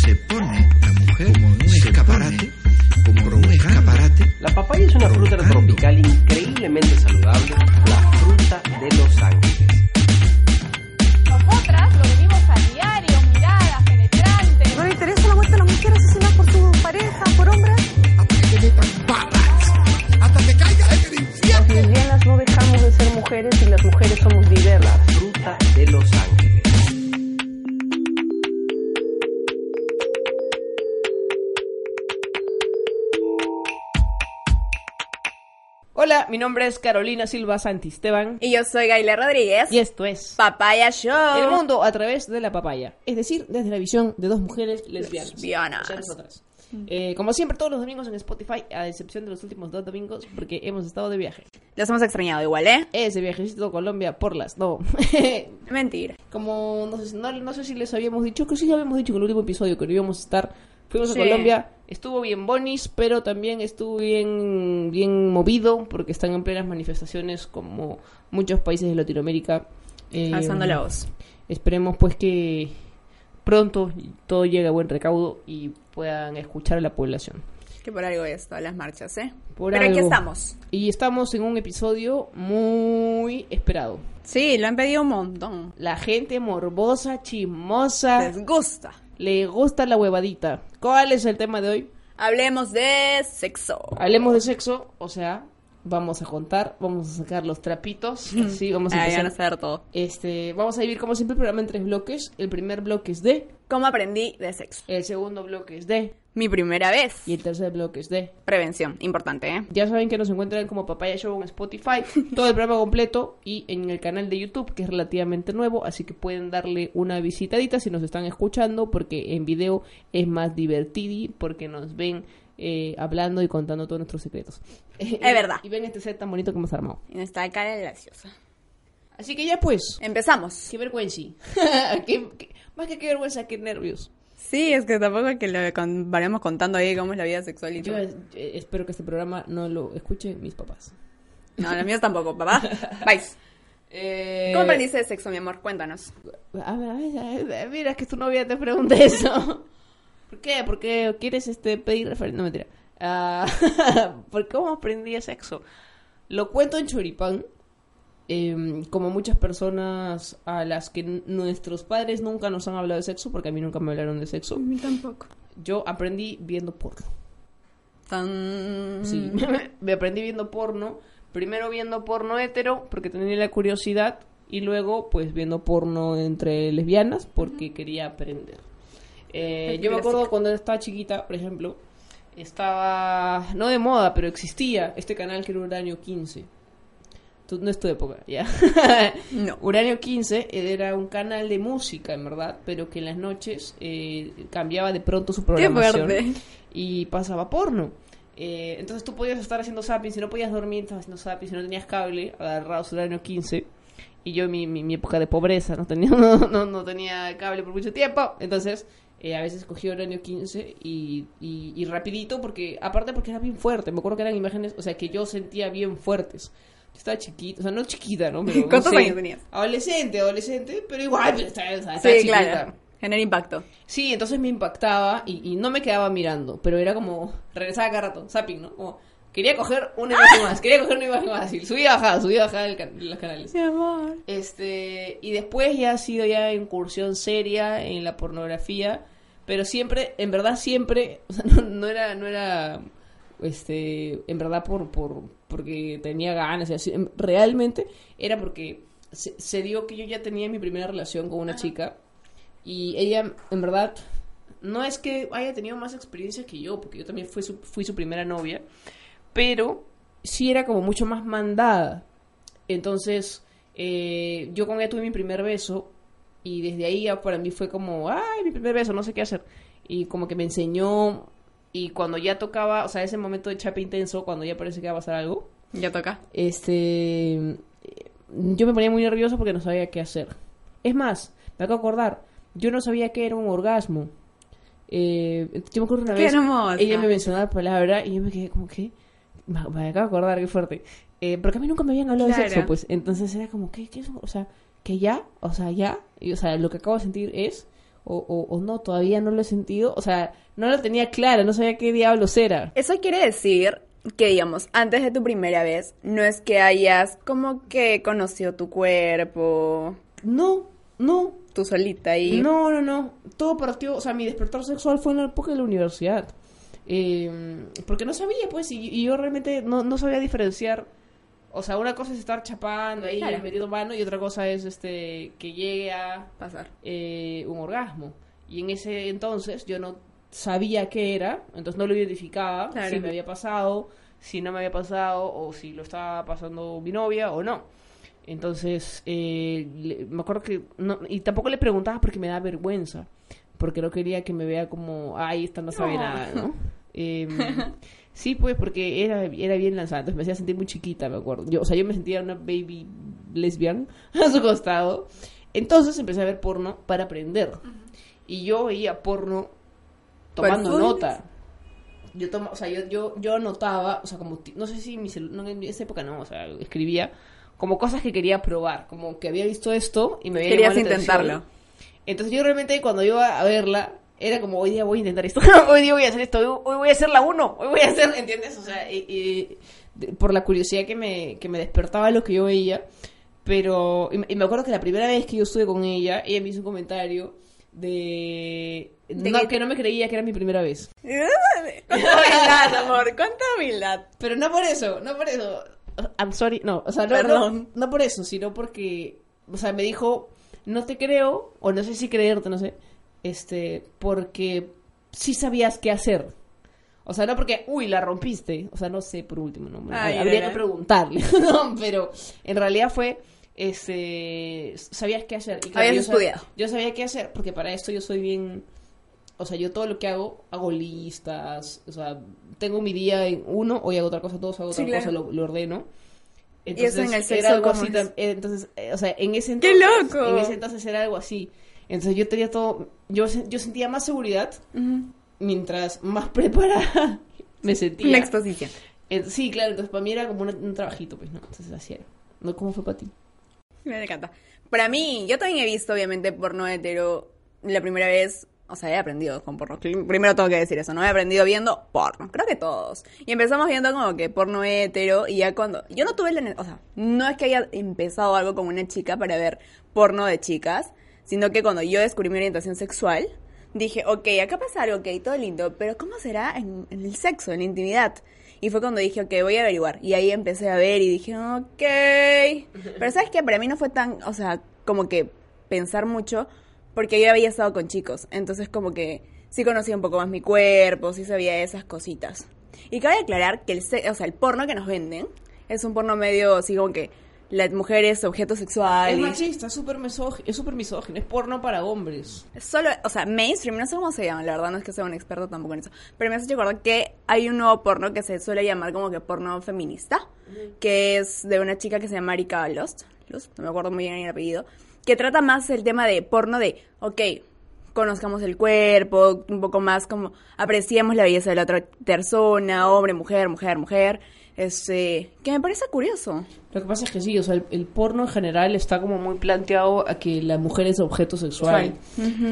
se pone la mujer como un escaparate, como un escaparate. La papaya es una fruta tropical increíblemente saludable, la fruta de los ángeles. Mi nombre es Carolina Silva Santisteban Y yo soy Gaila Rodríguez. y esto es Papaya Show. El mundo a través de la papaya, es decir, desde la visión de dos mujeres lesbianas. Lesbianas. Nosotras. Eh, como siempre, todos los domingos en Spotify, a excepción de los últimos dos domingos, porque hemos estado de viaje. Los hemos extrañado igual, ¿eh? Ese viajecito a Colombia por las, no. Mentira. como no sé, no, no sé si les habíamos dicho, que sí habíamos dicho en el último episodio que no íbamos a estar. Fuimos Sí. a Colombia, estuvo bien bonis, pero también estuvo bien, bien movido, porque están en plenas manifestaciones como muchos países de Latinoamérica. Eh, Alzando la voz. Esperemos pues que pronto todo llegue a buen recaudo y puedan escuchar a la población. Que por algo es todas las marchas, ¿eh? Por Pero aquí algo. estamos. Y estamos en un episodio muy esperado. Sí, lo han pedido un montón. La gente morbosa, chismosa, Les gusta. Le gusta la huevadita. ¿Cuál es el tema de hoy? Hablemos de sexo. Hablemos de sexo, o sea, vamos a contar, vamos a sacar los trapitos, sí, vamos a Ahí van a empezar. saber todo. Este, vamos a dividir como siempre el programa en tres bloques. El primer bloque es de, ¿Cómo aprendí de sexo? el segundo bloque es de Mi primera vez. y el tercer bloque es de. Prevención, importante, ¿eh? Ya saben que nos encuentran como Papaya Show en Spotify, todo el programa completo y en el canal de YouTube que es relativamente nuevo, así que pueden darle una visitadita si nos están escuchando porque en video es más divertido porque nos ven eh, hablando y contando todos nuestros secretos. Es verdad. Y ven este set tan bonito que hemos armado. Y nuestra cara graciosa. Así que ya pues, Empezamos. qué vergüenza. Qué- qué- más que qué vergüenza, qué nervios. Sí, es que tampoco es que lo con- vayamos contando ahí cómo es la vida sexual y Yo todo. eh, espero que este programa no lo escuchen mis papás. No, los míos tampoco, papá. Vais. Eh, ¿Cómo aprendiste de sexo, mi amor? Cuéntanos. A ver, a ver, a ver, mira que tu novia te pregunte eso. ¿Por qué? Porque quieres este pedir referencia. No, mentira. Ah, ¿Por cómo aprendí sexo? Lo cuento en choripán. Em, como muchas personas a las que nuestros padres nunca nos han hablado de sexo, porque a mí nunca me hablaron de sexo, mí tampoco. yo aprendí viendo porno. Tan... Sí, me aprendí viendo porno. Primero viendo porno hetero, porque tenía la curiosidad, y luego, pues, viendo porno entre lesbianas, porque quería aprender. Eh, yo me acuerdo cuando estaba chiquita, por ejemplo, estaba, no de moda, pero existía este canal que era Uranio 15. Tú- no es tu época, ya. No. Uranio 15 era un canal de música, en verdad, pero que en las noches eh, cambiaba de pronto su Qué programación fuerte. y pasaba porno. Eh, entonces tú podías estar haciendo zapping, si no podías dormir, estabas haciendo zapping, si no tenías cable, agarrados año 15. Y yo, mi, mi, mi época de pobreza, no tenía, no, no, no tenía cable por mucho tiempo. Entonces, eh, a veces cogía año 15 y, y, y rapidito, porque aparte porque era bien fuerte. Me acuerdo que eran imágenes, o sea, que yo sentía bien fuertes. Estaba chiquita, o sea, no chiquita, ¿no? Pero, no ¿Cuántos sé, años tenías? Adolescente, adolescente, pero igual, pero estaba, estaba Sí, chiquita. claro. Genera impacto. Sí, entonces me impactaba y, y no me quedaba mirando, pero era como, regresaba cada rato, zapping, ¿no? Como, quería coger una imagen más, quería coger una imagen más, y subía bajaba, subía bajaba el can- los canales. Mi amor. Este, y después ya ha sido ya incursión seria en la pornografía, pero siempre, en verdad siempre, o sea, no, no era, no era, este, en verdad por, por, porque tenía ganas, y así, em- realmente era porque se, se dio que yo ya tenía mi primera relación con una chica y ella, en verdad, no es que haya tenido más experiencia que yo, porque yo también fui su, fui su primera novia, pero sí era como mucho más mandada. Entonces, eh, yo con ella tuve mi primer beso y desde ahí ya para mí fue como, ay, mi primer beso, no sé qué hacer. Y como que me enseñó y cuando ya tocaba, o sea, ese momento de chape intenso, cuando ya parece que va a pasar algo, Ya toca. este, yo me ponía muy nervioso porque no sabía qué hacer. Es más, me acabo de acordar, yo no sabía qué era un orgasmo. Eh, yo me acuerdo una Qué vez, hermosa. ella me mencionó la palabra y yo me quedé como que, me, acabo de acordar, qué fuerte. Eh, porque a mí nunca me habían hablado de Claro. sexo, pues. Entonces era como, ¿qué, qué es? O sea, que ya, o sea, ya. Y, o sea, lo que acabo de sentir es o, o, o no, todavía no lo he sentido. O sea, no lo tenía claro, no sabía qué diablos era. Eso quiere decir que, digamos, antes de tu primera vez, no es que hayas como que conocido tu cuerpo, No, no, tú solita y... No, no, no. Todo partió, o sea, mi despertar sexual fue en la época de la universidad. Eh, porque no sabía, pues, y, y yo realmente no, no sabía diferenciar. O sea, una cosa es estar chapando ahí, Claro. metiendo mano, y otra cosa es este que llegue a Pasar. eh, un orgasmo. Y en ese entonces yo no sabía qué era, entonces no lo identificaba, Claro. si me había pasado, si no me había pasado, o si lo estaba pasando mi novia o no. Entonces, eh, le- me acuerdo que... No, y tampoco le preguntaba porque me da vergüenza, porque no quería que me vea como, ay, esta no sabe No. nada, ¿no? Em, sí, pues, porque era, era bien lanzada, entonces me hacía sentir muy chiquita, me acuerdo. Yo, o sea, yo me sentía una baby lesbian a su costado. Entonces empecé a ver porno para aprender. Y yo veía porno tomando nota. Yo toma, o sea, yo, yo, yo anotaba, o sea, como, no sé si mi no, en esa época no, o sea, escribía como cosas que quería probar, como que había visto esto y me había Querías atención. intentarlo. Entonces yo realmente cuando iba a verla, era como, hoy día voy a intentar esto, hoy día voy a hacer esto, hoy, voy a hacer la uno, hoy voy a hacer, ¿entiendes? O sea, y- y de- por la curiosidad que me, que me despertaba lo que yo veía, pero, y, me- y me acuerdo que la primera vez que yo estuve con ella, ella me hizo un comentario de... De no, que- que no me creía que era mi primera vez. ¿Cuánta humildad, amor? ¿Cuánta humildad? Pero no por eso, no por eso. I'm sorry, no, o sea, no, Perdón. no, no por eso, sino porque, o sea, me dijo, no te creo, o no sé si creerte, no sé, este, porque sí sabías qué hacer. O sea, no porque, uy, la rompiste. O sea, no sé, por último, no. Ay, Habría que preguntarle. no, pero en realidad fue, este, sabías qué hacer. Y claro, Habías yo estudiado. yo sabía qué hacer, porque para esto yo soy bien, o sea, yo todo lo que hago, hago listas, o sea, tengo mi día en uno, hoy hago otra cosa, todos hago otra Sí, cosa, claro. lo, lo ordeno. Y eso en el sexo, era algo ¿cómo así, eh, entonces, eh, o sea, en ese ¡Qué entonces, loco! en ese entonces era algo así. Entonces yo tenía todo, yo, yo sentía más seguridad mientras más preparada me sentía. Una exposición. Eh, sí, claro, entonces para mí era como un, un trabajito, pues, ¿no? Entonces así era. ¿No? ¿Cómo fue para ti? Me encanta. Para mí, yo también he visto, obviamente, porno hetero la primera vez. O sea, he aprendido con porno. Primero tengo que decir eso, ¿no? He aprendido viendo porno. Creo que todos. Y empezamos viendo como que porno hetero. Y ya cuando. Yo no tuve la. O sea, no es que haya empezado algo con una chica para ver porno de chicas. Sino que cuando yo descubrí mi orientación sexual. Dije, ok, acá pasa algo, ok, todo lindo. Pero ¿cómo será en, el sexo, en la intimidad? Y fue cuando dije, ok, voy a averiguar. Y ahí empecé a ver y dije, ok. Pero ¿sabes qué? Para mí no fue tan, o sea, como que pensar mucho, porque yo había estado con chicos. Entonces como que sí conocía un poco más mi cuerpo, sí sabía esas cositas. Y cabe aclarar que el, o sea, el porno que nos venden es un porno medio así como que la mujer es objeto sexual. Es y- machista, es súper es súper misógino, es porno para hombres. Solo, o sea, mainstream, no sé cómo se llama, la verdad, no es que sea un experto tampoco en eso. Pero me hace recordar que hay un nuevo porno que se suele llamar como que porno feminista, que es de una chica que se llama Erika Lost, Lust, no me acuerdo muy bien el apellido, que trata más el tema de porno de, ok, conozcamos el cuerpo, un poco más como apreciemos la belleza de la otra persona, hombre, mujer, mujer, mujer, este, que me parece curioso. Lo que pasa es que sí, o sea, el, el porno en general está como muy planteado a que la mujer es objeto sexual.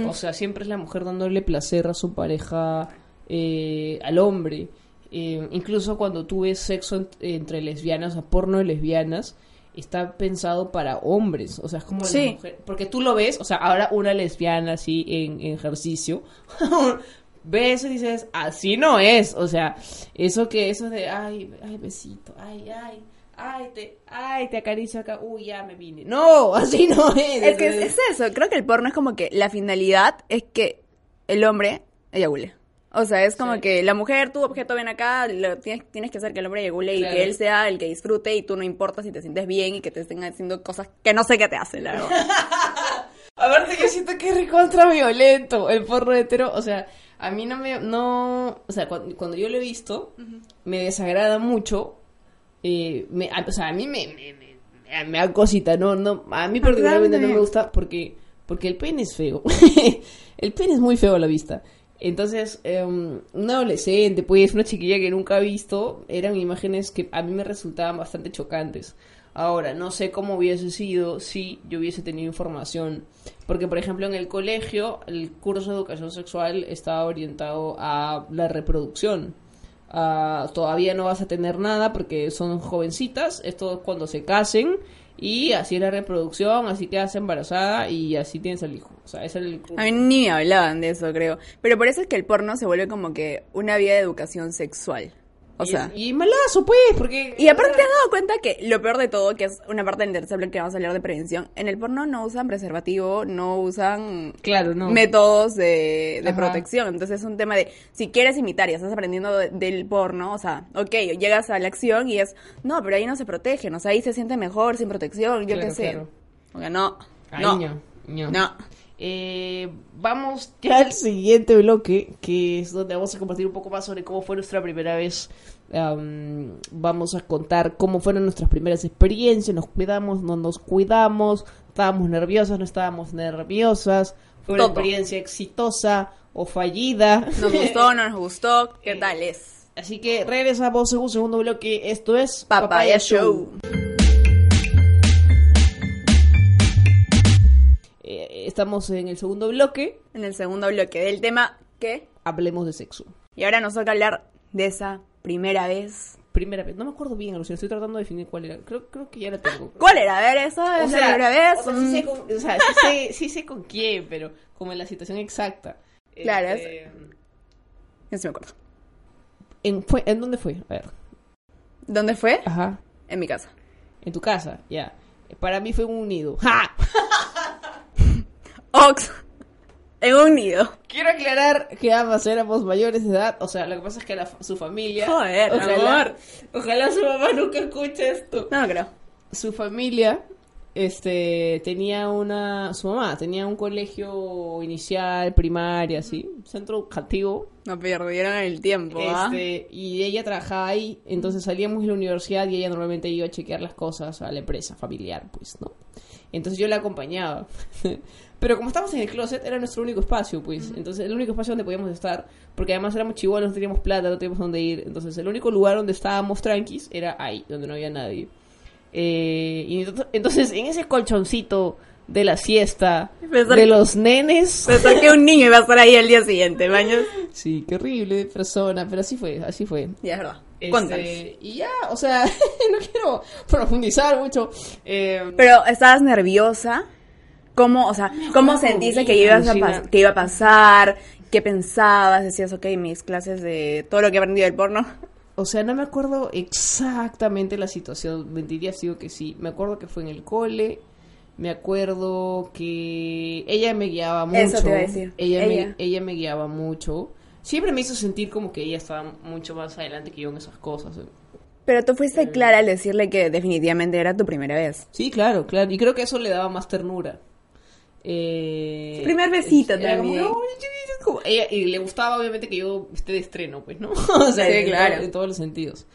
O sea, siempre es la mujer dándole placer a su pareja, eh, al hombre. Eh, incluso cuando tú ves sexo ent- entre lesbianas, o sea, porno de lesbianas, está pensado para hombres. O sea, es como la mujer. Porque tú lo ves, o sea, ahora una lesbiana así en, en ejercicio. ves y dices, así no es. O sea, eso que, eso de, ay, ay, besito, ay, ay. Ay, te, ay, te acaricio acá, uy, ya me vine. No, así no es. Es que es, es eso, creo que el porno es como que la finalidad es que el hombre eyacule. O sea, es como Sí. que la mujer, tu objeto ven acá, lo tienes, tienes que hacer que el hombre eyacule Claro. y que él sea el que disfrute y tú no importa si te sientes bien y que te estén haciendo cosas que no sé qué te hacen, la verdad. Aparte yo siento que es recontra violento el porno hetero, o sea, a mí no me, no, o sea, cuando, cuando yo lo he visto, me desagrada mucho, eh, me, a- o sea, a mí me, me, me, me da cosita, no, no, a mí particularmente no me gusta porque, porque el pene es feo, el pene es muy feo a la vista. Entonces, eh, un adolescente, pues, una chiquilla que nunca ha visto, eran imágenes que a mí me resultaban bastante chocantes. Ahora, no sé cómo hubiese sido si yo hubiese tenido información Porque, por ejemplo, en el colegio, el curso de educación sexual estaba orientado a la reproducción. Ah, todavía no vas a tener nada porque son jovencitas, esto es cuando se casen y así es la reproducción, así quedas embarazada y así tienes el hijo. O sea, era el. A mí ni me hablaban de eso, creo. Pero por eso es que el porno se vuelve como que una vía de educación sexual. O Y- sea... y, malazo, pues, porque... Y aparte te has dado cuenta que lo peor de todo, que es una parte del tercer bloque que vamos a hablar de prevención, en el porno no usan preservativo, no usan Claro, no. métodos de, protección. Entonces es un tema de, si quieres imitar y estás aprendiendo de- del porno, o sea, ok, llegas a la acción y es, no, pero ahí no se protegen, o sea, ahí se siente mejor sin protección, yo Claro, qué sé. claro. O sea, no, Ay, no, no. Eh, vamos ya al siguiente bloque, que es donde vamos a compartir un poco más sobre cómo fue nuestra primera vez. Am, vamos a contar cómo fueron nuestras primeras experiencias, nos cuidamos, no nos cuidamos, estábamos nerviosas, no estábamos nerviosas, fue una Todo. experiencia exitosa o fallida. Nos gustó, no nos gustó, ¿qué tal es? Así que regresamos en un segundo bloque, esto es Papaya Show. Eh, estamos en el segundo bloque, En el segundo bloque del tema, ¿qué? hablemos de sexo. Y ahora nos toca hablar de esa primera vez. Primera vez, no me acuerdo bien, Lucía, estoy tratando de definir cuál era. Creo, creo que ya la tengo. ¿Cuál era? A ver, es la primera vez. o sea, sí, Mm. sé con, o sea, sí sé, sí sé con quién, pero como en la situación exacta. Claro, Este, Ya se me acuerdo. ¿en, fue, ¿En dónde fue? A ver. ¿Dónde fue? Ajá. En mi casa. En tu casa, ya. Para mí fue un nido. ¡Ja! Ox. En un nido. Quiero aclarar que ambas éramos mayores de edad. O sea, lo que pasa es que la- su familia. Joder, ojalá, amor. ojalá su mamá nunca escuche esto. No, no creo. Su familia este tenía una su mamá tenía un colegio inicial primaria así centro educativo No perdieron el tiempo, ¿ah? este y ella trabajaba ahí entonces salíamos de la universidad y ella normalmente iba a chequear las cosas a la empresa familiar pues no entonces yo la acompañaba pero como estábamos en el closet era nuestro único espacio pues entonces el único espacio donde podíamos estar porque además éramos chihuahuas no teníamos plata no teníamos dónde ir entonces el único lugar donde estábamos tranquis era ahí donde no había nadie eh, y ento- entonces en ese colchoncito de la siesta Pensar de los nenes Pensar que un niño iba a estar ahí el día siguiente, baños. sí qué horrible persona pero así fue así fue Ya es verdad. Este, y ya, o sea, no quiero profundizar mucho. Eh, Pero, ¿estabas nerviosa? ¿Cómo, o sea, cómo sentiste que, ibas a pas- que iba a pasar? ¿Qué pensabas? Decías, ok, mis clases de todo lo que he aprendido del porno. o sea, no me acuerdo exactamente la situación. Mentiría si digo que sí. Me acuerdo que fue en el cole. Me acuerdo que ella me guiaba mucho. Eso te iba a decir. Ella, Ella. Me, ella me guiaba mucho. Siempre me hizo sentir como que ella estaba mucho más adelante que yo en esas cosas. eh. Pero tú fuiste clara al decirle que definitivamente era tu primera vez. Sí, claro, claro. Y creo que eso le daba más ternura. Eh, Primer besito era como, también. "No, como- ella- y le gustaba obviamente que yo esté de estreno, pues, ¿no? o sea, Sí, claro. en todos los sentidos.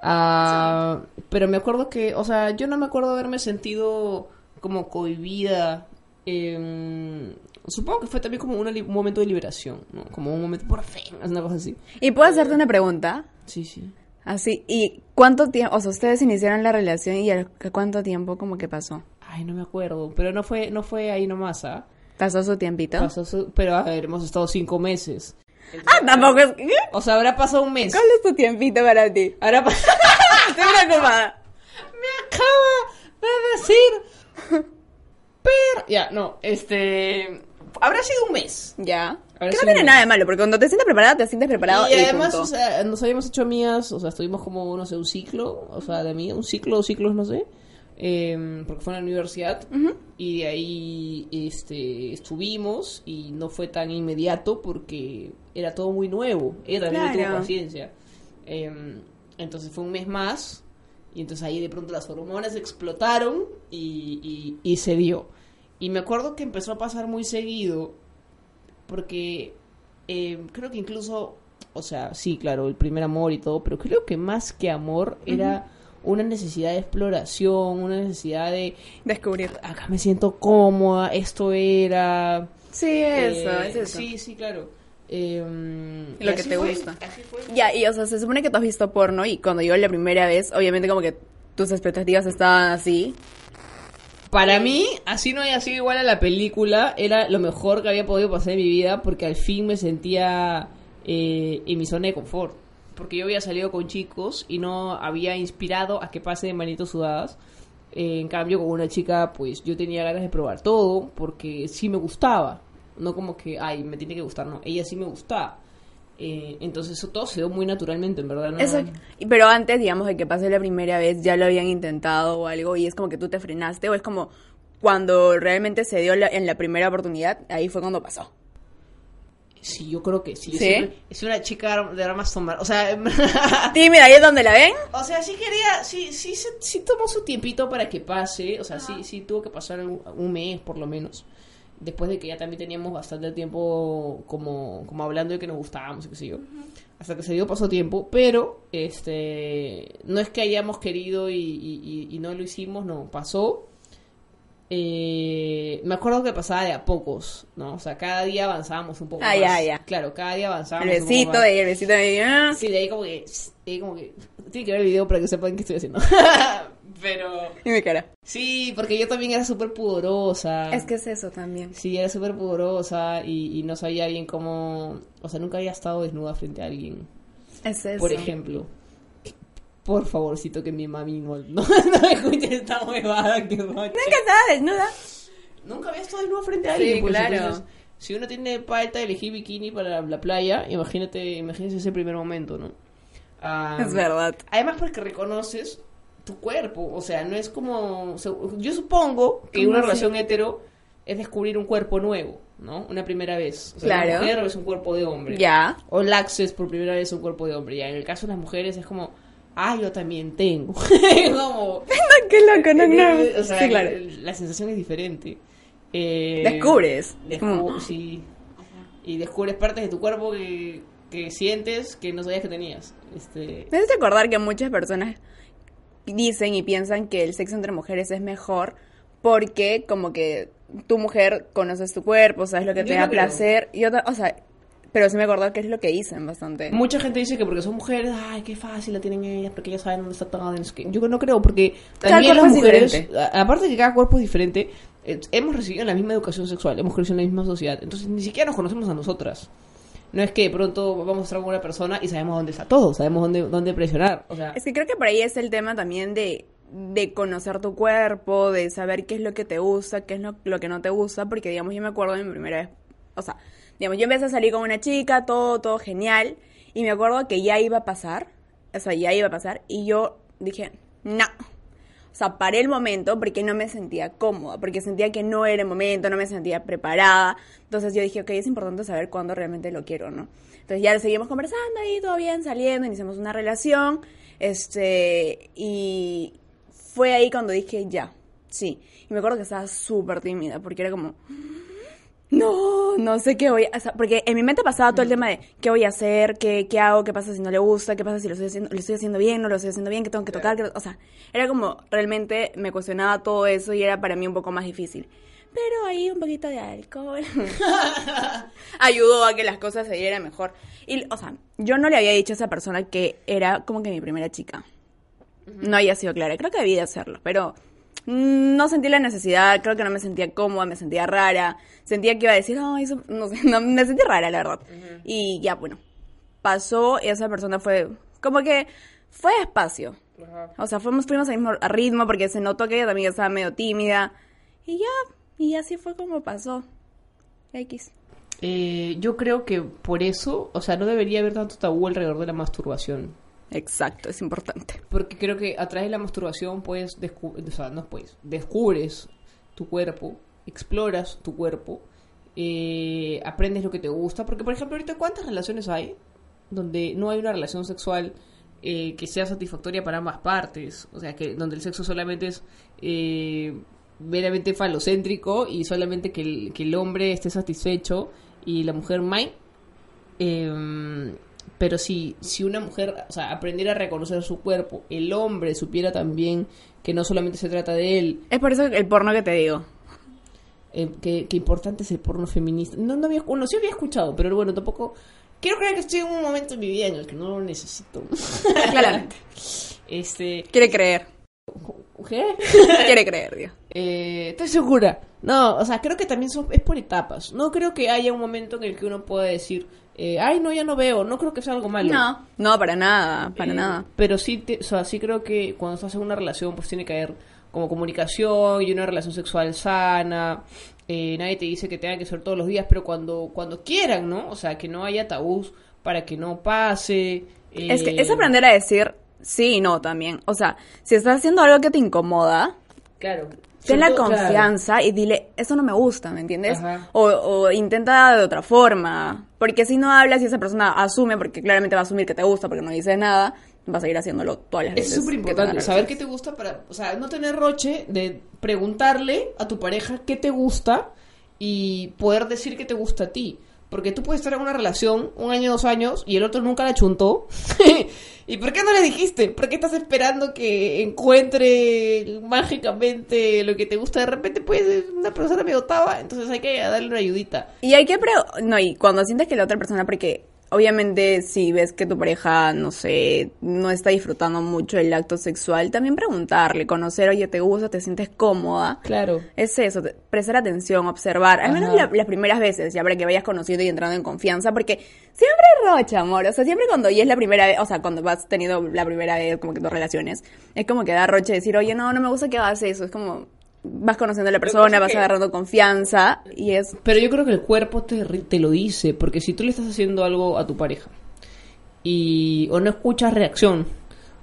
Ah, pero me acuerdo que, o sea, yo no me acuerdo haberme sentido como cohibida. em, supongo que fue también como una un momento de liberación, ¿no? Como un momento por fin, es una cosa así. Y puedo hacerte una pregunta. Sí, sí. Así, ¿y cuánto tiempo, o sea, ustedes iniciaron la relación y al- cuánto tiempo como que pasó? Ay, no me acuerdo, pero no fue, no fue ahí nomás, ¿ah? ¿Pasó su tiempito? Pasó su- pero a ver, hemos estado cinco meses. Ah, tampoco es... O sea, habrá pasado un mes. ¿Cuál es tu tiempito para ti? Pa- Estoy preocupada. Me acaba de decir. Pero. Ya, no, este. Habrá sido un mes. Ya. Ahora que no tiene nada de malo, porque cuando te sientes preparada, te sientes preparado. y y además, punto. o sea, nos habíamos hecho amigas, o sea, estuvimos como, no sé, un ciclo, o sea, de mí, un ciclo, dos ciclos, no sé. Em, porque fue en la universidad y de ahí este estuvimos y no fue tan inmediato porque era todo muy nuevo ella también no tuvo Claro. paciencia. Em, entonces fue un mes más y entonces ahí de pronto las hormonas explotaron y, y, y se dio. Y me acuerdo que empezó a pasar muy seguido porque eh, creo que incluso, o sea, sí, claro, el primer amor y todo, pero creo que más que amor era una necesidad de exploración, una necesidad de, Descubrir. acá me siento cómoda, esto era... Sí, eso, eh, es eso. Sí, sí, claro. Eh, y Lo que te fue, gusta. así fue. Ya, y o sea, se supone que tú has visto porno y cuando llegó la primera vez, obviamente como que tus expectativas estaban así. Para mí, así no haya sido igual a la película, era lo mejor que había podido pasar en mi vida porque al fin me sentía eh, en mi zona de confort. Porque yo había salido con chicos y no había inspirado a que pase de manitos sudadas. Eh, en cambio, con una chica, pues yo tenía ganas de probar todo porque sí me gustaba. No como que, ay, me tiene que gustar, no. Ella sí me gustaba. Eh, entonces eso todo se dio muy naturalmente, en verdad. ¿no? Eso, y- pero antes, digamos, de que pase la primera vez, ya lo habían intentado o algo y es como que tú te frenaste o es como cuando realmente se dio la- en la primera oportunidad, ahí fue cuando pasó. Sí, yo creo que sí. ¿Sí? siempre- Es una chica de armas tomar. O sea, Tímida, ahí es donde la ven. O sea, sí quería, sí, sí, sí, sí tomó su tiempito para que pase, o sea, sí, sí tuvo que pasar un, un mes por lo menos, después de que ya también teníamos bastante tiempo como, como hablando de que nos gustábamos y qué sé yo, hasta que se dio paso tiempo, pero este, no es que hayamos querido y, y- y- y no lo hicimos, no, pasó. Eh, me acuerdo que pasaba de a pocos, ¿no? O sea, cada día avanzábamos un poco Ah, más. ya, ya. Claro, cada día El avanzábamos un poco besito más. de ahí, el besito de ah. Sí, de ahí como que, de ahí como que, tiene que ver el video para que sepan qué estoy haciendo. Pero, Y mi cara. sí, porque yo también era súper pudorosa. Es que es eso también. Sí, era súper pudorosa y, y no sabía bien cómo, o sea, nunca había estado desnuda frente a alguien. Es eso. Por ejemplo. Por favorcito que mi mami no, no, no escuche esta huevada que Nunca estaba desnuda. Nunca había estado desnuda frente a Sí, alguien. pues, claro. entonces, si uno tiene palta de elegir bikini para la playa, imagínate, imagínese ese primer momento, ¿no? Ah, Es verdad. Además porque reconoces tu cuerpo, o sea, no es como... Yo supongo que una relación hetero es descubrir un cuerpo nuevo, ¿no? Una primera vez. O sea, Claro. Mujer es un cuerpo de hombre. Ya. O el access por primera vez un cuerpo de hombre. Ya en el caso de las mujeres es como, ah, yo también tengo. como... Qué loco, no, no. O sea, sí, claro. la sensación es diferente. Eh, Descubres. descu- Como- sí. Y descubres partes de tu cuerpo que, que sientes que no sabías que tenías. Este, hace acordar que muchas personas dicen y piensan que el sexo entre mujeres es mejor porque como que tu mujer conoces tu cuerpo, sabes lo que Yo te da creo. placer. Y otra, o sea, pero sí me acordó que es lo que dicen bastante. mucha gente dice que porque son mujeres, ay, qué fácil la tienen ellas, porque ellas saben dónde está todo. Yo no creo, porque Cada también las mujeres, aparte de que cada cuerpo es diferente, eh, hemos recibido la misma educación sexual, hemos crecido en la misma sociedad. Entonces ni siquiera nos conocemos a nosotras. No es que de pronto vamos a estar con una persona y sabemos dónde está todo, sabemos dónde, dónde presionar. O sea, Es que creo que por ahí es el tema también de, de conocer tu cuerpo, de saber qué es lo que te gusta, qué es lo, lo que no te gusta, porque digamos, yo me acuerdo de mi primera vez, o sea, digamos, yo empecé a salir con una chica, todo, todo genial, y me acuerdo que ya iba a pasar, o sea, ya iba a pasar, y yo dije, no. O sea, paré el momento porque no me sentía cómoda, porque sentía que no era el momento, no me sentía preparada. Entonces yo dije, ok, es importante saber cuándo realmente lo quiero, ¿no? Entonces ya seguimos conversando ahí, todo bien, saliendo, iniciamos una relación. Este, y fue ahí cuando dije, ya, sí. Y me acuerdo que estaba súper tímida, porque era como, no, no sé qué voy a hacer. Porque en mi mente pasaba todo el tema de qué voy a hacer, qué, qué hago, qué pasa si no le gusta, qué pasa si lo estoy haciendo, lo estoy haciendo bien, no lo estoy haciendo bien, qué tengo que tocar. qué- o sea, era como realmente me cuestionaba todo eso y era para mí un poco más difícil. Pero ahí un poquito de alcohol ayudó a que las cosas se dieran mejor. Y, o sea, yo no le había dicho a esa persona que era como que mi primera chica. No había sido clara. Creo que debía hacerlo, pero no sentí la necesidad. Creo que no me sentía cómoda, me sentía rara. Sentía que iba a decir, ay, eso-", no sé, no, me sentí rara, la verdad. Y ya, bueno, pasó y esa persona fue como que fue despacio. O sea, fuimos, fuimos al mismo ritmo porque se notó que ella también estaba medio tímida. Y ya, y así fue como pasó. X. eh, yo creo que por eso, o sea, no debería haber tanto tabú alrededor de la masturbación. Exacto, es importante. Porque creo que a través de la masturbación puedes o sea, no puedes, descubres tu cuerpo, exploras tu cuerpo, eh, aprendes lo que te gusta. Porque, por ejemplo, ahorita, ¿cuántas relaciones hay donde no hay una relación sexual eh, que sea satisfactoria para ambas partes? O sea, que donde el sexo solamente es eh, meramente falocéntrico y solamente que el, hombre esté satisfecho y la mujer mai. Em, pero si, si una mujer, o sea, aprendiera a reconocer su cuerpo, el hombre supiera también que no solamente se trata de él, Es por eso el porno que te digo. eh, que, que importante es el porno feminista. No, no había, bueno, sí había escuchado, pero bueno, tampoco... Quiero creer que estoy en un momento en mi vida en el que no lo necesito. Claramente. Este, Quiere creer. ¿Qué? Quiere creer, Dios. Eh, estoy segura. No, o sea, creo que también son, es por etapas. No creo que haya un momento en el que uno pueda decir, eh, ay, no, ya no veo. No creo que sea algo malo. No, no, para nada, para Eh, nada. Pero sí, te- o sea, sí creo que cuando estás en una relación, pues tiene que haber como comunicación y una relación sexual sana. Eh, nadie te dice que tenga que ser todos los días, pero cuando, cuando quieran, ¿no? O sea, que no haya tabús para que no pase. Es que eh, es aprender a decir sí y no también. O sea, si estás haciendo algo que te incomoda, Claro. Ten la claro. confianza y dile, eso no me gusta, ¿me entiendes? O, o intenta de otra forma. Porque si no hablas y esa persona asume, porque claramente va a asumir que te gusta porque no dices nada, vas a ir haciéndolo todas las Es veces. súper que importante saber qué te gusta para, o sea, no tener roche de preguntarle a tu pareja qué te gusta y poder decir qué te gusta a ti. Porque tú puedes estar en una relación un año, dos años y el otro nunca la chuntó. ¿Y por qué no le dijiste? ¿Por qué estás esperando que encuentre mágicamente lo que te gusta? De repente, pues, una persona me dotaba, entonces hay que darle una ayudita. Y hay que pre no, y cuando sientes que la otra persona, porque obviamente si ves que tu pareja, no sé, no está disfrutando mucho el acto sexual, también preguntarle, conocer, oye, ¿te gusta? ¿Te sientes cómoda? Claro. Es eso, prestar atención, observar, al menos la- las primeras veces, ya para que vayas conociendo y entrando en confianza, porque siempre rocha, amor, o sea, siempre cuando ya es la primera vez, o sea, cuando vas tenido la primera vez como que tus relaciones, es como que da roche decir, oye, no, no me gusta que hagas eso, es como vas conociendo a la persona, vas que- agarrando confianza y es Pero yo creo que el cuerpo te, te lo dice, porque si tú le estás haciendo algo a tu pareja y o no escuchas reacción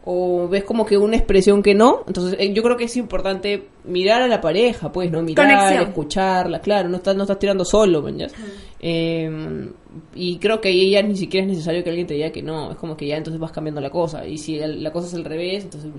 o ves como que una expresión que no, entonces eh, yo creo que es importante mirar a la pareja, pues, ¿no? Mirar, Conexión. escucharla, claro, no estás, no estás tirando solo, ¿me entiendes? Eh, y creo que ahí ya ni siquiera es necesario que alguien te diga que no, es como que ya entonces vas cambiando la cosa, y si la cosa es al revés, entonces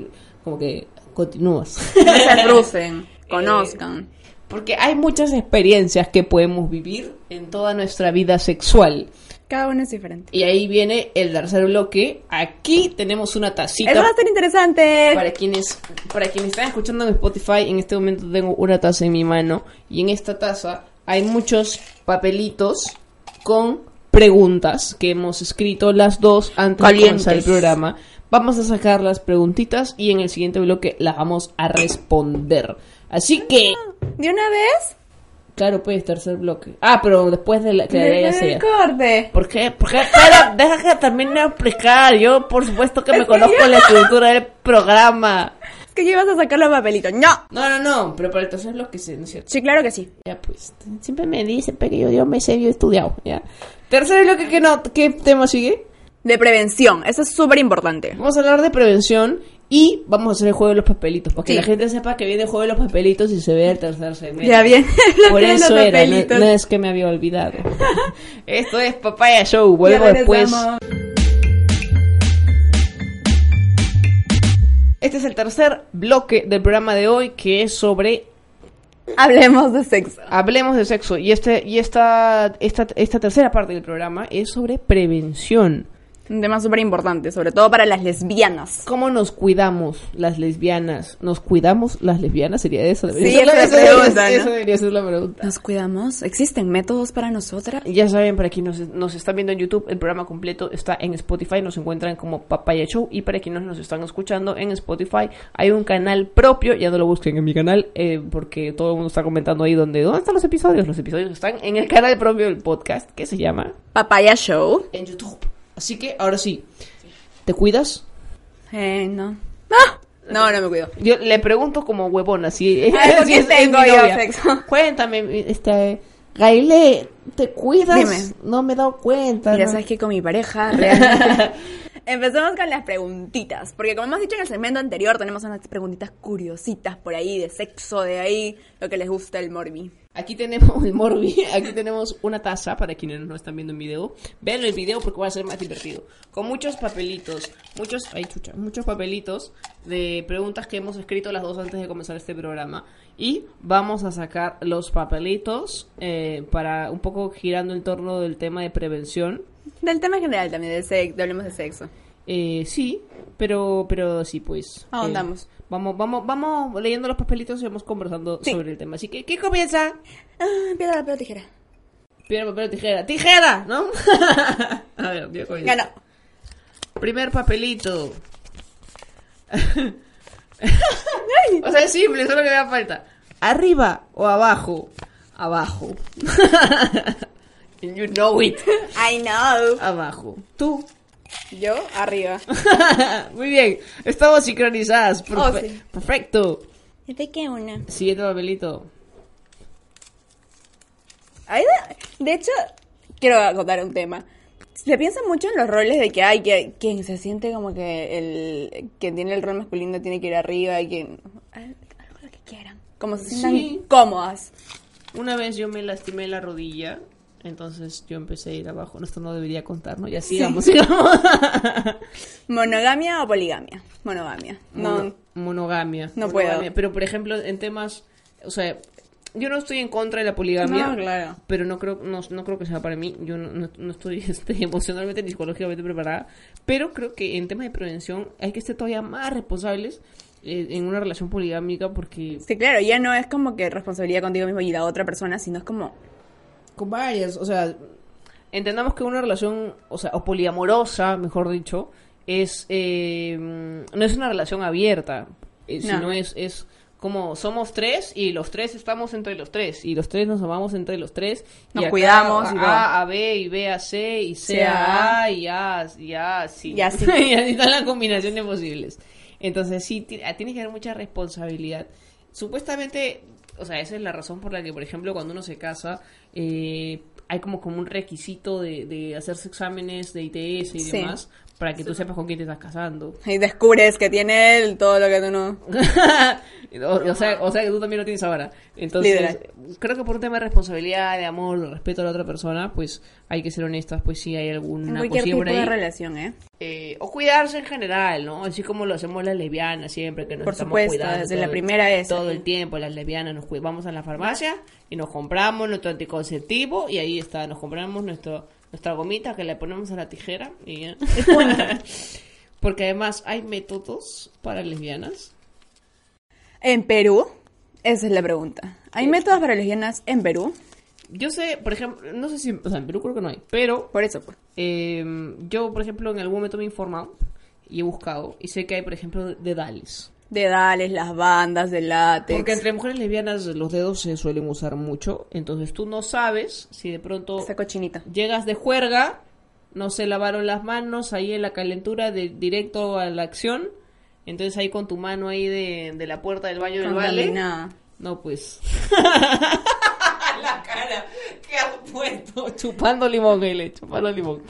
como que continúas. no se crucen, conozcan. Porque hay muchas experiencias que podemos vivir en toda nuestra vida sexual. Cada uno es diferente. Y ahí viene el tercer bloque. Aquí tenemos una tacita. Eso va a ser interesante. Para quienes, para quienes están escuchando en Spotify, en este momento tengo una taza en mi mano. Y en esta taza hay muchos papelitos con preguntas que hemos escrito las dos antes de comenzar el Calientes. programa. Vamos a sacar las preguntitas y en el siguiente bloque las vamos a responder. Así que, ¿De una vez? claro, pues tercer bloque. Ah, pero después de la que Desde ya sea. corte. ¿Por qué? ¿Por qué? Espera, deja que termine de explicar. Yo, por supuesto que me conozco la estructura del programa. Es que ya ibas a sacar los papelitos. ¡No! No, no, no, pero para el tercer bloque sí, ¿no es cierto? Sí, claro que sí. Ya, pues, siempre me dice que yo, yo me sé, yo he estudiado, ¿ya? Tercer bloque, ¿qué, no, ¿qué tema sigue? De prevención. Eso es súper importante. Vamos a hablar de prevención y vamos a hacer el juego de los papelitos, para que Sí. la gente sepa que viene el juego de los papelitos y se vea el tercer segmento. Ya bien. Por Los eso era, no, papelitos. no es que me había olvidado. Esto es Papaya Show, vuelvo después. Este es el tercer bloque del programa de hoy que es sobre Hablemos de sexo. hablemos de sexo y este y esta esta esta tercera parte del programa es sobre prevención. Un tema súper importante, sobre todo para las lesbianas. ¿Cómo nos cuidamos las lesbianas? ¿Nos cuidamos las lesbianas? ¿Sería eso? Sí, es eso pregunta, debería- ¿no? eso debería ser la pregunta. ¿Nos cuidamos? ¿Existen métodos para nosotras? Ya saben, para quienes nos, nos están viendo en YouTube, el programa completo está en Spotify, nos encuentran como Papaya Show. Y para quienes nos están escuchando en Spotify, hay un canal propio, ya no lo busquen en mi canal, eh, porque todo el mundo está comentando ahí donde, ¿dónde están los episodios? Los episodios están en el canal propio del podcast, que se llama Papaya Show. en YouTube. Así que, ahora sí, ¿te cuidas? Eh, no. ¡Ah! No, no me cuido. Yo le pregunto como huevona, si, ¿por si es tengo mi yo novia. sexo? Cuéntame, este, Gaile, ¿te cuidas? Dime. No me he dado cuenta. Mira, ¿no? sabes que con mi pareja realmente... Empecemos con las preguntitas, porque como hemos dicho en el segmento anterior, tenemos unas preguntitas curiositas por ahí, de sexo, de ahí, lo que les gusta el morbi. Aquí tenemos el Morbi, aquí tenemos una taza para quienes no están viendo en video. Vean el video porque va a ser más divertido. Con muchos papelitos, muchos, ay chucha, muchos papelitos de preguntas que hemos escrito las dos antes de comenzar este programa. Y vamos a sacar los papelitos eh, para un poco girando en torno del tema de prevención. Del tema en general también, del sexo, hablemos de sexo. Eh, sí, pero, pero sí, pues. Ahondamos. eh, vamos, vamos, vamos leyendo los papelitos y vamos conversando Sí. sobre el tema. Así que, ¿qué comienza? Ah, piedra, papel o tijera. Piedra, papel, tijera. ¡Tijera! ¿No? A ver, yo comienzo. Ganó. Primer papelito. o sea, es simple, solo que me da falta. ¿Arriba o abajo? Abajo. You know it. I know. Abajo. ¿Tú? Yo, arriba. Muy bien, estamos sincronizadas. Oh, sí. Perfecto. ¿De qué una? Siguiente papelito. De, de hecho, quiero contar un tema. Se piensa mucho en los roles de que hay que quien se siente como que el quien tiene el rol masculino tiene que ir arriba y quien algo lo que quieran, como se sientan Sí. cómodas. Una vez yo me lastimé la rodilla, entonces yo empecé a ir abajo. No, esto no debería contar, ¿no? Ya sigamos, sigamos. ¿Monogamia o poligamia? Monogamia. No, Mono- monogamia. No monogamia. puedo. Pero, por ejemplo, en temas... O sea, yo no estoy en contra de la poligamia. No, claro. Pero no creo, no, no creo que sea para mí. Yo no, no- no estoy este, emocionalmente ni psicológicamente preparada. Pero creo que en temas de prevención hay que ser todavía más responsables eh, en una relación poligámica porque Sí, claro, ya no es como que responsabilidad contigo mismo y la otra persona, sino es como con varias, o sea, entendamos que una relación, o sea, o poliamorosa, mejor dicho, es eh, no es una relación abierta, eh, No. sino es es como somos tres y los tres estamos entre los tres y los tres nos amamos entre los tres Nos y cuidamos y todo. A a B y B a C y C a A y A y A sí Y así. y así está la combinación de posibles entonces sí ah, tiene que haber mucha responsabilidad supuestamente o sea esa es la razón por la que por ejemplo cuando uno se casa eh, hay como como un requisito de, de hacerse exámenes de ITS y Sí. demás para que tú sepas con quién te estás casando y descubres que tiene él todo lo que tú no. o, o sea, o sea que tú también lo tienes ahora. Entonces, Literal. creo que por un tema de responsabilidad, de amor, de respeto a la otra persona, pues hay que ser honestas, pues sí hay alguna cualquier tipo de ahí. relación, ¿eh? Eh, o cuidarse en general, ¿no? Así como lo hacemos las lesbianas siempre, que nos Por estamos supuesto, cuidando desde la primera vez, Todo el tiempo, las lesbianas nos cuidamos, vamos a la farmacia y nos compramos nuestro anticonceptivo y ahí está, nos compramos nuestro nuestra gomita que le ponemos a la tijera y ya. Porque además hay métodos para lesbianas. En Perú, esa es la pregunta. ¿Hay métodos para lesbianas en Perú? Yo sé, por ejemplo, no sé si, o sea, en Perú creo que no hay, pero Por eso, pues. eh, yo, por ejemplo, en algún momento me he informado y he buscado y sé que hay, por ejemplo, dedales. Dedales, las bandas de látex. Porque entre mujeres lesbianas los dedos se suelen usar mucho, entonces tú no sabes si de pronto Esa cochinita. llegas de juerga, no se lavaron las manos ahí en la calentura de directo a la acción, entonces ahí con tu mano ahí de, de la puerta del baño del vale. No, pues. la cara que has puesto. Chupando limón, Gele, chupando limón.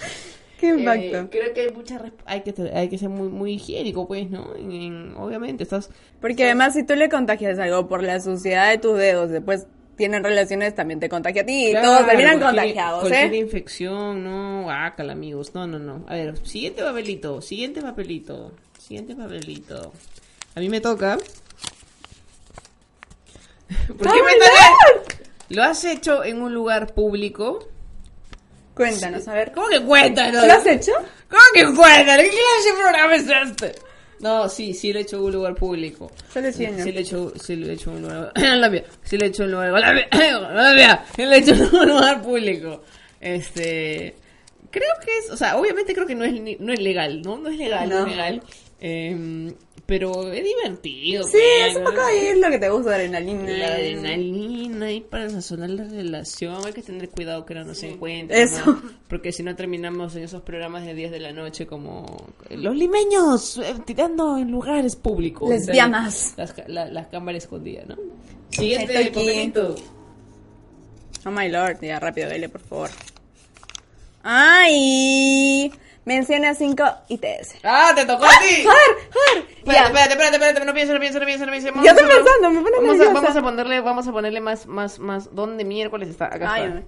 Qué Eh, impacto. creo que hay mucha hay que hay que ser muy muy higiénico, pues, ¿no? En- en- obviamente estás Porque además si tú le contagias algo por la suciedad de tus dedos, después tienen relaciones, también te contagia a ti Claro, todos terminan contagiados, ¿eh? infección, no, guácala, amigos. No, no, no. A ver, siguiente papelito, siguiente papelito, siguiente papelito. A mí me toca. ¿Por qué me toca? ¿Lo has hecho en un lugar público? Cuéntanos, a ver. ¿Cómo que cuéntanos? ¿Lo has hecho? ¿Cómo que cuéntanos? ¿Qué clase de programa es este? No, sí, sí lo he hecho en un lugar público. Sí, ¿no? Sí lo he hecho, sí lo he hecho en un lugar... la mía. Sí lo he hecho en un lugar... La mía. La mía. Sí lo he hecho en un lugar público. Este... Creo que es... O sea, obviamente creo que no es, no es legal, ¿no? No es legal, no, No. es legal. Em, pero es divertido. Sí, pues, es un poco ahí es lo que te gusta, adrenalina. La adrenalina y para sazonar la relación hay que tener cuidado que no nos encuentren. Eso. ¿no? Porque si no terminamos en esos programas de 10 de la noche como los limeños eh, tirando en lugares públicos. Lesbianas. Las, ca- la- las cámaras escondidas, ¿no? Siguiente papelito. Oh my lord, ya rápido, Gale, por favor. ¡Ay! Menciona 5 ITS. ¡Ah, te tocó a ti! ¡Joder! ¡Joder! Espérate, espérate, espérate, espérate, no pienses, no pienses, no pienses, no pienses. A estoy pensando, me pone vamos a, vamos a ponerle, vamos a ponerle más, más, más. ¿Dónde miércoles está? Acá está.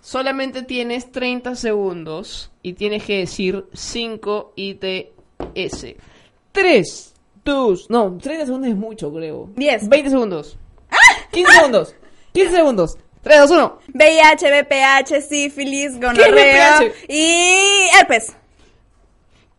Solamente tienes 30 segundos y tienes que decir 5 ITS. 3, 2, no, 30 segundos es mucho, creo. 10. 20 segundos. 15 segundos. 15 segundos. 3, 2, 1. VIH, BPH, sífilis, gonorrea y herpes.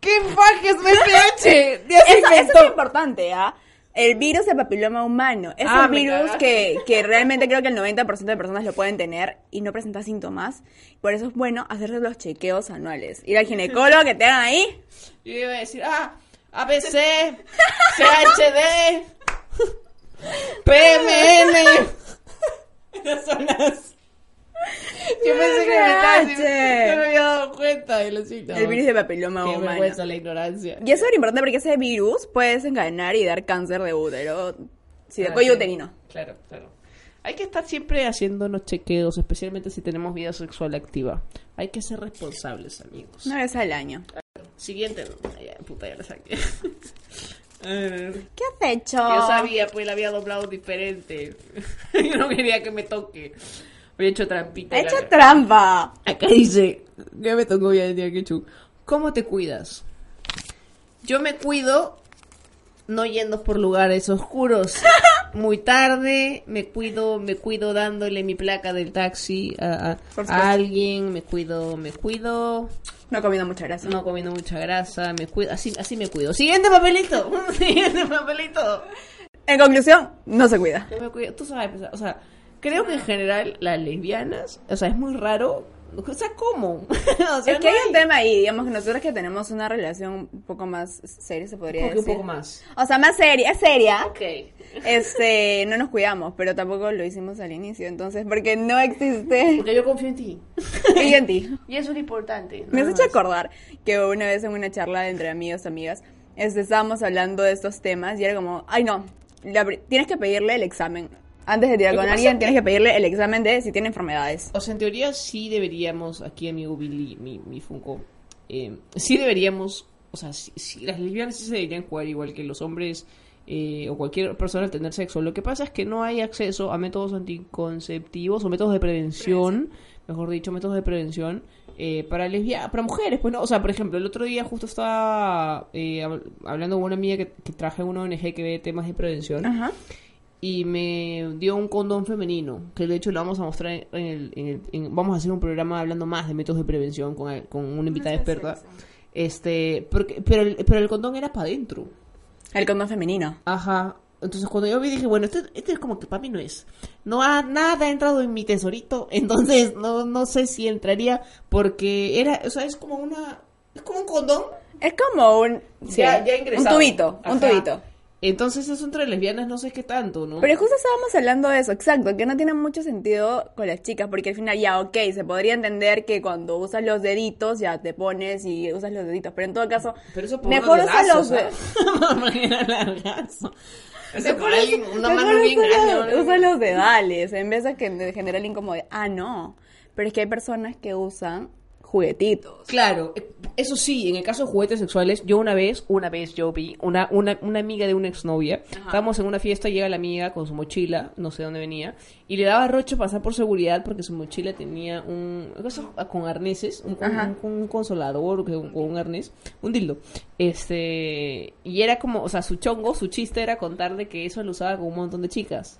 ¿Qué fajes BPH? Ya se Eso, eso es importante, ¿ah? El virus de papiloma humano. Es Ah, un virus que, que realmente creo que el 90% de personas lo pueden tener y no presenta síntomas. Por eso es bueno hacerse los chequeos anuales. Ir al ginecólogo que te hagan ahí. Yo iba a decir, ah, ABC, CHD, PMN. Esas son las. Yo pensé que me estaba diciendo- CH. No me había dado signos. El virus de papiloma Qué humano. vergüenza la ignorancia. Y eso es importante porque ese virus puede desencadenar y dar cáncer de útero. Sí, de Ah, cuello sí. uterino. Claro, claro. Hay que estar siempre haciéndonos chequeos, especialmente si tenemos vida sexual activa. Hay que ser responsables, amigos. Una vez al año. Siguiente. Ay, puta, ya la saqué. Ver. ¿Qué has hecho? Yo sabía, pues la había doblado diferente. Yo no quería que me toque. Había hecho trampita. He y la- hecho trampa. Acá dice, ya me tocó ya día que chu. ¿Cómo te cuidas? Yo me cuido no yendo por lugares oscuros. Muy tarde, me cuido, me cuido dándole mi placa del taxi a, a- a alguien, me cuido, me cuido, No comiendo mucha grasa. no comiendo mucha grasa, me cuido, así, así me cuido. Siguiente papelito, siguiente papelito. En conclusión, no se cuida. Yo me cuido, tú sabes, o sea, creo que en general las lesbianas, o sea, es muy raro, o sea, ¿cómo? o sea, Es que no hay un tema ahí, digamos que nosotros que tenemos una relación un poco más seria, se podría que un decir. poco más. O sea, más seria, es seria. Ok. Este, no nos cuidamos, pero tampoco lo hicimos al inicio, entonces, porque no existe. Porque yo confío en ti. Y en ti. Y eso es lo importante. Me has hecho acordar que una vez en una charla entre amigos, amigas, este, estábamos hablando de estos temas y era como, ay no, la tienes que pedirle el examen. Antes de tirar con alguien, tienes que pedirle el examen de si tiene enfermedades. O sea, en teoría sí deberíamos, aquí amigo Billy, mi, mi Funko, eh, sí deberíamos, o sea, sí, sí, las lesbianas sí se deberían jugar igual que los hombres eh, o cualquier persona al tener sexo. Lo que pasa es que no hay acceso a métodos anticonceptivos o métodos de prevención, mejor dicho, métodos de prevención eh, para lesbianas, para mujeres. Pues no, o sea, por ejemplo, el otro día justo estaba eh, hab- hablando con una amiga que, que traje en una ONG que ve temas de prevención Ajá. Y me dio un condón femenino, que de hecho lo vamos a mostrar en el, en el- en- vamos a hacer un programa hablando más de métodos de prevención con, con una invitada experta. Este, porque, pero el, pero el condón era para adentro. El condón femenino. Ajá. Entonces cuando yo vi dije, bueno, este, este es como que para mí no es. No ha nada ha entrado en mi tesorito, entonces no, no sé si entraría porque era, o sea, es como una, es como un condón. Es como un. sí, Ya- ya un ingresado. tubito, un tubito. Entonces eso entre lesbianas no sé qué tanto, ¿no? Pero justo estábamos hablando de eso, exacto, que no tiene mucho sentido con las chicas, porque al final ya, ok, se podría entender que cuando usas los deditos ya te pones y usas los deditos, pero en todo caso, Pero eso por mejor unos usa los dedazos, de... Porque era largazo. Eso por ahí, una mano bien usa grande. los- ¿no? Usa los dedales, en vez de que de generar incomodidad. Ah, no. Pero es que hay personas que usan juguetitos. Claro, eh, eso sí, en el caso de juguetes sexuales, yo una vez, una vez yo vi una, una, una amiga de una exnovia, estábamos en una fiesta, llega la amiga con su mochila, no sé dónde venía, y le daba rocho pasar por seguridad porque su mochila tenía un, cosa con arneses, un, un, un- un consolador con un arnés, un dildo, este, y era como, o sea, su chongo, su chiste era contarle que eso lo usaba con un montón de chicas.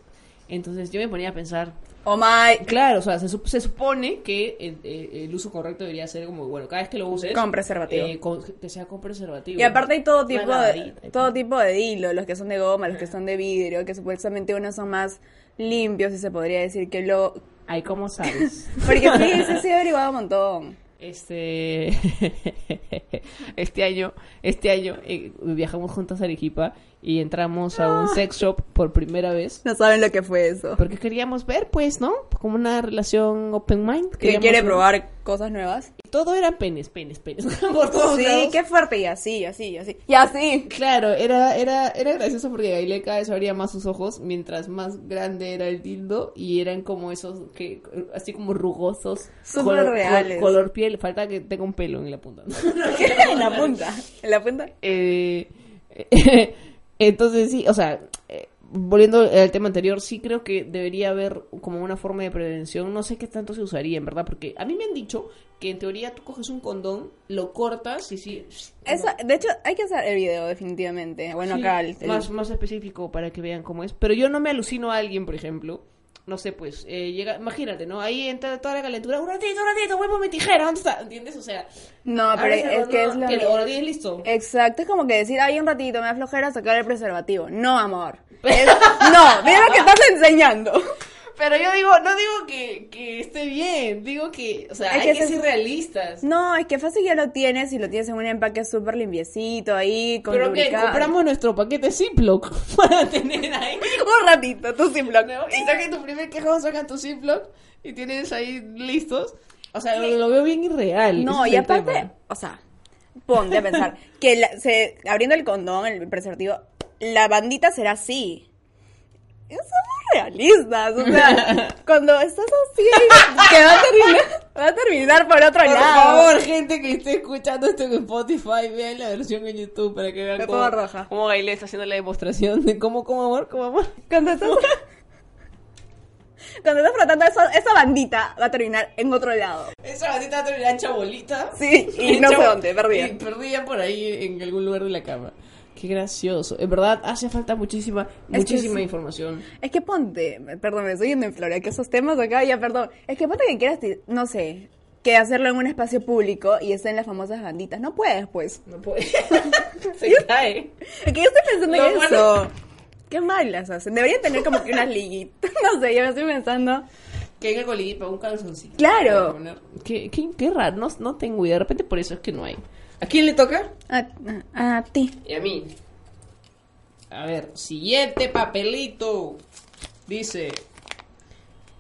Entonces yo me ponía a pensar, Oh my... Claro, o sea, se, sup- se supone que el, el- el uso correcto debería ser como, bueno, cada vez que lo uses... Con preservativo. eh, con- que sea con preservativo. Y aparte hay todo tipo de, y todo tipo de hilo, los que son de goma, los que son de vidrio, que supuestamente unos son más limpios, si se podría decir que lo... Ay, ¿cómo sabes? Porque sí, sí, sí, he averiguado un montón. Este... este año, este año eh, viajamos juntas a Arequipa y entramos a un sex shop por primera vez. No saben lo que fue eso. Porque queríamos ver, pues, ¿no? Como una relación open mind. Que quiere ver- probar cosas nuevas. Todo era penes, penes, penes. por todos Sí, lados. qué fuerte, y así, y así, y así. Y así. Claro, era, era, era gracioso porque Gaile cada vez abría más sus ojos mientras más grande era el dildo y eran como esos que así como rugosos, Súper color, reales. col- color piel, falta que tenga un pelo en la punta. en la punta. En la punta. Eh, entonces sí, o sea, eh, volviendo al tema anterior, sí creo que debería haber como una forma de prevención. No sé qué tanto se usaría, en verdad, porque a mí me han dicho que en teoría tú coges un condón, lo cortas y sí. Eso, de hecho, hay que hacer el video, definitivamente. Bueno, Sí, acá el, el- más, más específico para que vean cómo es. Pero yo no me alucino a alguien, por ejemplo. No sé, pues, eh, llega, imagínate, ¿no? Ahí entra toda la calentura. Un ratito, un ratito, vuelvo mi tijera, ¿dónde está? ¿Entiendes? O sea, No, pero es no, que es lo que mismo. lo tienes listo. Exacto, es como que decir, ay, un ratito, me da flojera sacar el preservativo. No, amor. Es- no, mira lo que estás enseñando. Pero yo digo, no digo que, que esté bien, digo que, o sea, Es hay que que, se- ser realistas. No, es que fácil ya lo tienes y lo tienes en un empaque súper limpiecito ahí, con Pero que compramos nuestro paquete Ziploc para tener ahí. Un ratito, tú Ziploc. ¿no? Y sacan tu primer quejón, sacan tu Ziploc y tienes ahí listos. O sea, lo, lo veo bien irreal. No, y aparte, tema. o sea, ponte a pensar que la- se, abriendo el condón, el preservativo, la bandita será así. Somos realistas, o sea, cuando estás así, que va a terminar, va a terminar por otro Por lado. favor, gente que esté escuchando esto en Spotify, vean la versión en YouTube para que vean Me cómo, roja. cómo Gailé está haciendo la demostración de cómo, cómo amor, cómo amor. Cuando estás, cuando estás frotando eso, esa bandita va a terminar en otro lado. Esa bandita va a terminar hecha bolita. Sí, y no sé dónde, perdida. Y perdida por ahí en algún lugar de la cama. Qué gracioso. En verdad, hace falta muchísima, que muchísima sí. información. Es que ponte, perdón, me estoy yendo en flora, que esos temas acá, ya perdón. Es que ponte que quieras, no sé, que hacerlo en un espacio público y estén las famosas banditas. No puedes, pues. No puede. Se cae. Es que yo estoy pensando Lo en bueno- eso. Qué mal las hacen. Deberían tener como que unas liguitas. No sé, yo me estoy pensando. Que venga coliguita para un calzoncito. Claro. Qué, qué raro, no, no tengo idea. De repente por eso es que no hay. ¿A quién le toca? A, a- a ti. Y a mí. A ver, siguiente papelito. Dice: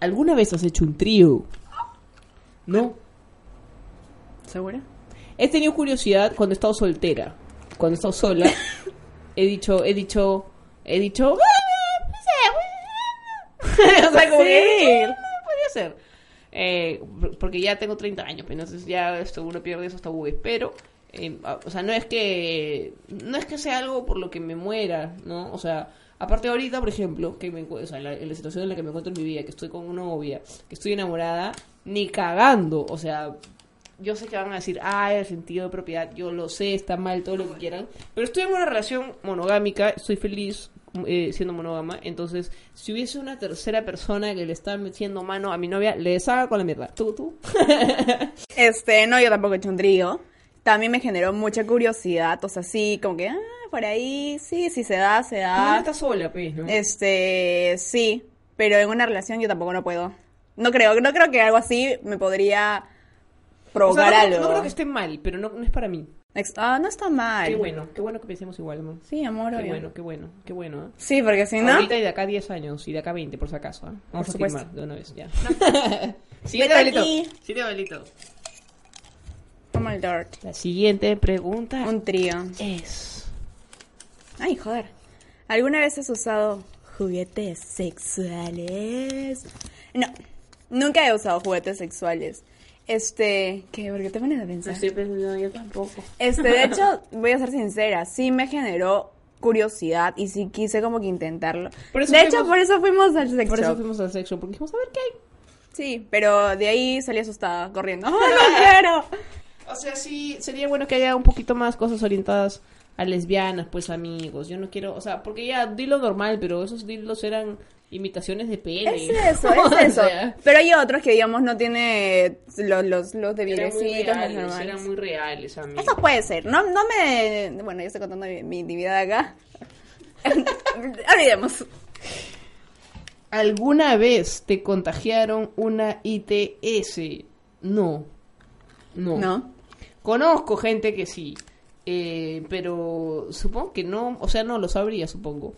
¿Alguna vez has hecho un trío? No. ¿Segura? He tenido curiosidad cuando he estado soltera. Cuando he estado sola, he dicho, he dicho, he dicho. o sea, como que, "Ah, podría ser. Eh, porque ya tengo 30 años, pues, entonces ya esto, uno pierde esos tabúes. Pero, eh, o sea, no es que no es que sea algo por lo que me muera, ¿no? O sea, aparte ahorita, por ejemplo, que me o sea, en la, en la situación en la que me encuentro en mi vida, que estoy con una novia, que estoy enamorada, ni cagando, o sea, yo sé que van a decir, ah, el sentido de propiedad, yo lo sé, está mal, todo lo que quieran, pero estoy en una relación monogámica, estoy feliz eh, siendo monógama, entonces, si hubiese una tercera persona que le está metiendo mano a mi novia, le deshaga con la mierda. ¿Tú, tú? Este, no, yo tampoco he hecho un trío. También me generó mucha curiosidad. O sea, sí, como que, ah, por ahí, sí, sí se da, se Tú no da. estás sola, pues, ¿no? Este, sí, pero en una relación yo tampoco no puedo. No creo, no creo que algo así me podría O sea, provocar no, algo. no creo que esté mal, pero no, no es para mí. Ah, no está mal. Qué bueno, qué bueno que pensemos igual, amor. Sí, amor, Qué obvio. bueno, qué bueno, qué bueno, ¿eh? Sí, porque si no... Ahorita y de acá 10 años y de acá 20, por si acaso. ¿eh? Vamos Por a firmar de una vez, ya. Siguiente balito. aquí. Siguiente. Oh my lord. La siguiente pregunta Un trío. es... Ay, joder. ¿Alguna vez has usado juguetes sexuales? No, nunca he usado juguetes sexuales. Este, ¿qué? ¿Por qué te pones a pensar? pensando yo tampoco. Este, de hecho, voy a ser sincera, sí me generó curiosidad y sí quise como que intentarlo. Por de hecho, fuimos- por eso fuimos al sex Por eso fuimos al sexo, porque dijimos, a ver qué hay. Sí, pero de ahí salí asustada, corriendo. ¡Oh, no quiero! O sea, sí, sería bueno que haya un poquito más cosas orientadas a lesbianas, pues amigos. Yo no quiero, o sea, porque ya dilo normal, pero esos dilos eran imitaciones de pene. Es eso, es eso. sea, Pero hay otros que, digamos, no tiene los, los, los de eran vidrecitos, los eran muy reales, amigos. Eso puede ser. No, no me... Bueno, yo estoy contando mi, mi intimidad acá. Olvidemos. ¿Alguna vez te contagiaron una ITS? No. No. ¿No? Conozco gente que sí, eh, pero supongo que no, o sea, no lo sabría, supongo.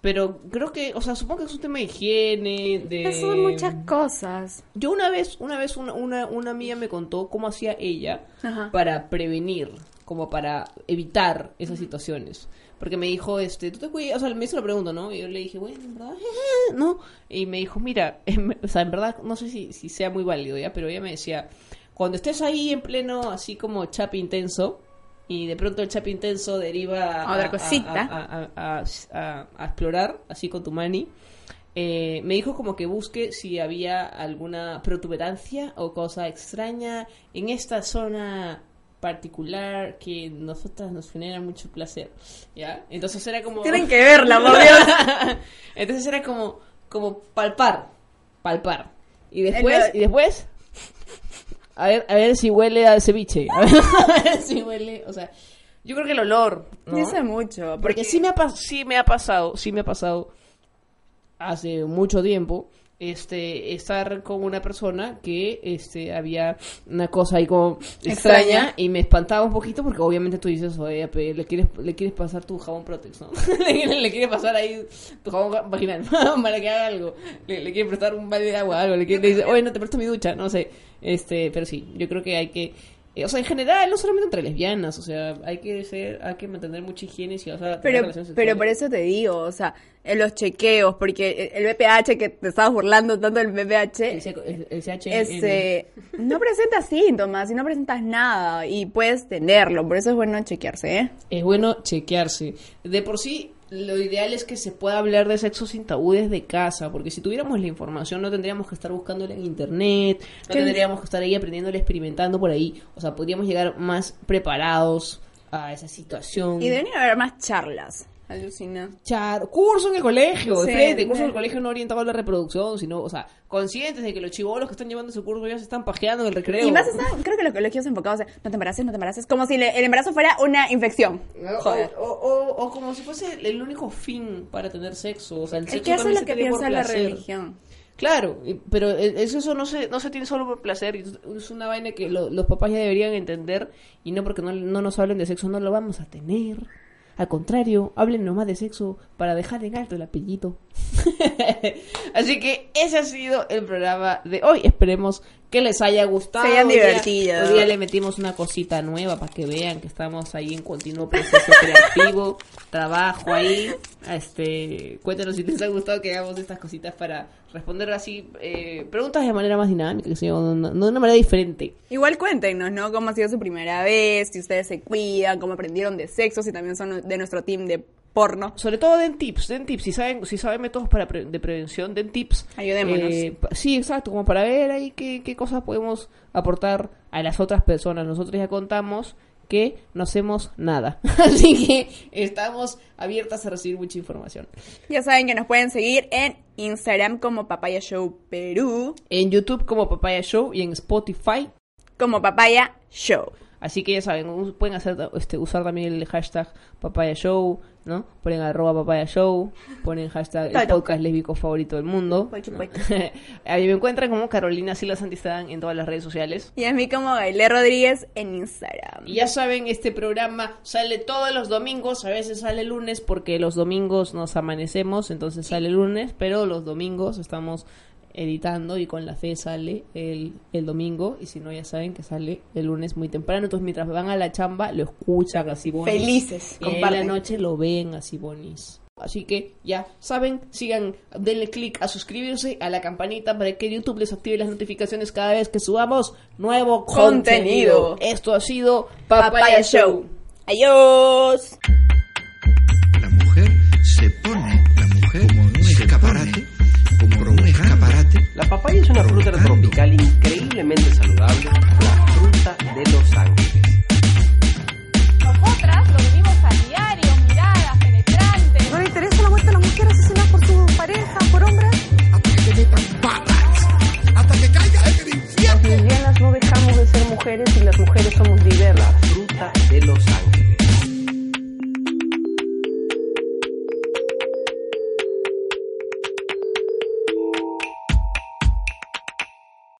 Pero creo que, o sea, supongo que es un tema de higiene, de... Eso son muchas cosas. Yo una vez, una vez una, una, una amiga me contó cómo hacía ella Ajá. para prevenir, como para evitar esas situaciones. Porque me dijo, este, tú te cuidas, o sea, me hizo la pregunta, ¿no? Y yo le dije, bueno, en verdad, ¿no? Y me dijo, mira, em, o sea, en verdad, no sé si, si sea muy válido, ¿ya? Pero ella me decía, cuando estés ahí en pleno, así como chap intenso, y de pronto el chap intenso deriva A otra cosita. a- a- a- explorar, así con tu mani, eh, me dijo como que busque si había alguna protuberancia o cosa extraña en esta zona particular que nosotras nos genera mucho placer, ¿ya? Entonces era como... Tienen que verla, por Dios. Entonces era como, como palpar, palpar. Y después, y después, a ver, a ver si huele a ceviche. A ver, a ver si huele, o sea, yo creo que el olor, ¿no? Dice mucho. Porque sí me, ha, pas- sí me ha pasado, sí me ha pasado hace mucho tiempo, este estar con una persona que este había una cosa ahí como extraña, Extraña. y me espantaba un poquito porque obviamente tú dices, oye, le quieres le quieres pasar tu jabón Protex, ¿no? le, le quieres pasar ahí tu jabón vaginal para que haga algo. Le, le quieres prestar un balde de agua, algo, le, le dice, oye, no te presto mi ducha, no sé. Este, pero sí, yo creo que hay que eh, o sea, en general, no solamente entre lesbianas, o sea, hay que ser, hay que mantener mucha higiene si vas a tener Pero, pero por eso te digo, o sea, en los chequeos, porque el BPH que te estabas burlando tanto del BPH, el, el- este, no presenta síntomas y no presentas nada y puedes tenerlo, por eso es bueno chequearse, ¿eh? es bueno chequearse. De por sí, lo ideal es que se pueda hablar de sexo sin tabú desde casa, porque si tuviéramos la información no tendríamos que estar buscándola en internet, no tendríamos que estar ahí aprendiéndola, experimentando por ahí. O sea, podríamos llegar más preparados a esa situación. Y debería haber más charlas, alucina. Char- curso en el colegio, de Sí, frente, curso en el colegio no orientado a la reproducción, sino, o sea, conscientes de que los chivolos que están llevando ese curso ya se están pajeando en el recreo. Y más están, creo que los colegios enfocados en no te embaraces, no te embaraces, como si le- el embarazo fuera una infección. Joder. O, o- o- o como si fuese el único fin para tener sexo. O sea, el Es sexo que eso es lo que piensa la religión. Claro, y- pero el el sexo no se, no se tiene solo por placer. y Es una vaina que lo- los papás ya deberían entender. Y no porque no, no nos hablen de sexo, no lo vamos a tener. Al contrario, hablen nomás de sexo para dejar en alto el apellido. Así que ese ha sido el programa de hoy. Esperemos que les haya gustado. Se hayan Hoy día- divertido. Hoy día le metimos una cosita nueva para que vean que estamos ahí en continuo proceso creativo, trabajo ahí. Este, cuéntenos si les ha gustado que hagamos estas cositas para responder así eh, preguntas de manera más dinámica, que de una- de una manera diferente. Igual cuéntenos, ¿no? Cómo ha sido su primera vez, si ustedes se cuidan, cómo aprendieron de sexo, si también son de nuestro team de porno. Sobre todo den tips, den tips. Si saben, si saben métodos para pre- de prevención, den tips. Ayudémonos. Eh, sí, exacto, como para ver ahí qué, qué cosas podemos aportar a las otras personas. Nosotros ya contamos que no hacemos nada. Así que estamos abiertas a recibir mucha información. Ya saben que nos pueden seguir en Instagram como Papaya Show Perú, En YouTube como Papaya Show y en Spotify. como Papaya Show. Así que ya saben, pueden hacer este usar también el hashtag Papaya Show, ¿no? Ponen arroba Papaya Show, ponen hashtag el podcast lésbico favorito del mundo. ¿no? A mí me encuentran como Carolina Silas Santistán en todas las redes sociales. Y a mí como Gailé Rodríguez en Instagram. Y ya saben, este programa sale todos los domingos, a veces sale lunes porque los domingos nos amanecemos, entonces sale lunes, pero los domingos estamos editando y con la fe sale el, el domingo y si no ya saben que sale el lunes muy temprano, entonces mientras van a la chamba lo escuchan así bonis. Felices, y en la noche lo ven así bonis. Así que ya saben, sigan, denle click a suscribirse a la campanita para que YouTube les active las notificaciones cada vez que subamos nuevo contenido. Contenido. Esto ha sido Papaya, Show. Adiós. La mujer se pone, La papaya es una fruta tropical increíblemente saludable, la fruta de Los Ángeles. Nosotras lo vivimos a diario, miradas penetrantes. ¿No le interesa la muerte de la mujer asesinada por su pareja, por hombres? hasta que metan patas, hasta que caigas en el infierno. Las lesbianas no dejamos de ser mujeres y las mujeres somos diversas. La fruta de Los Ángeles.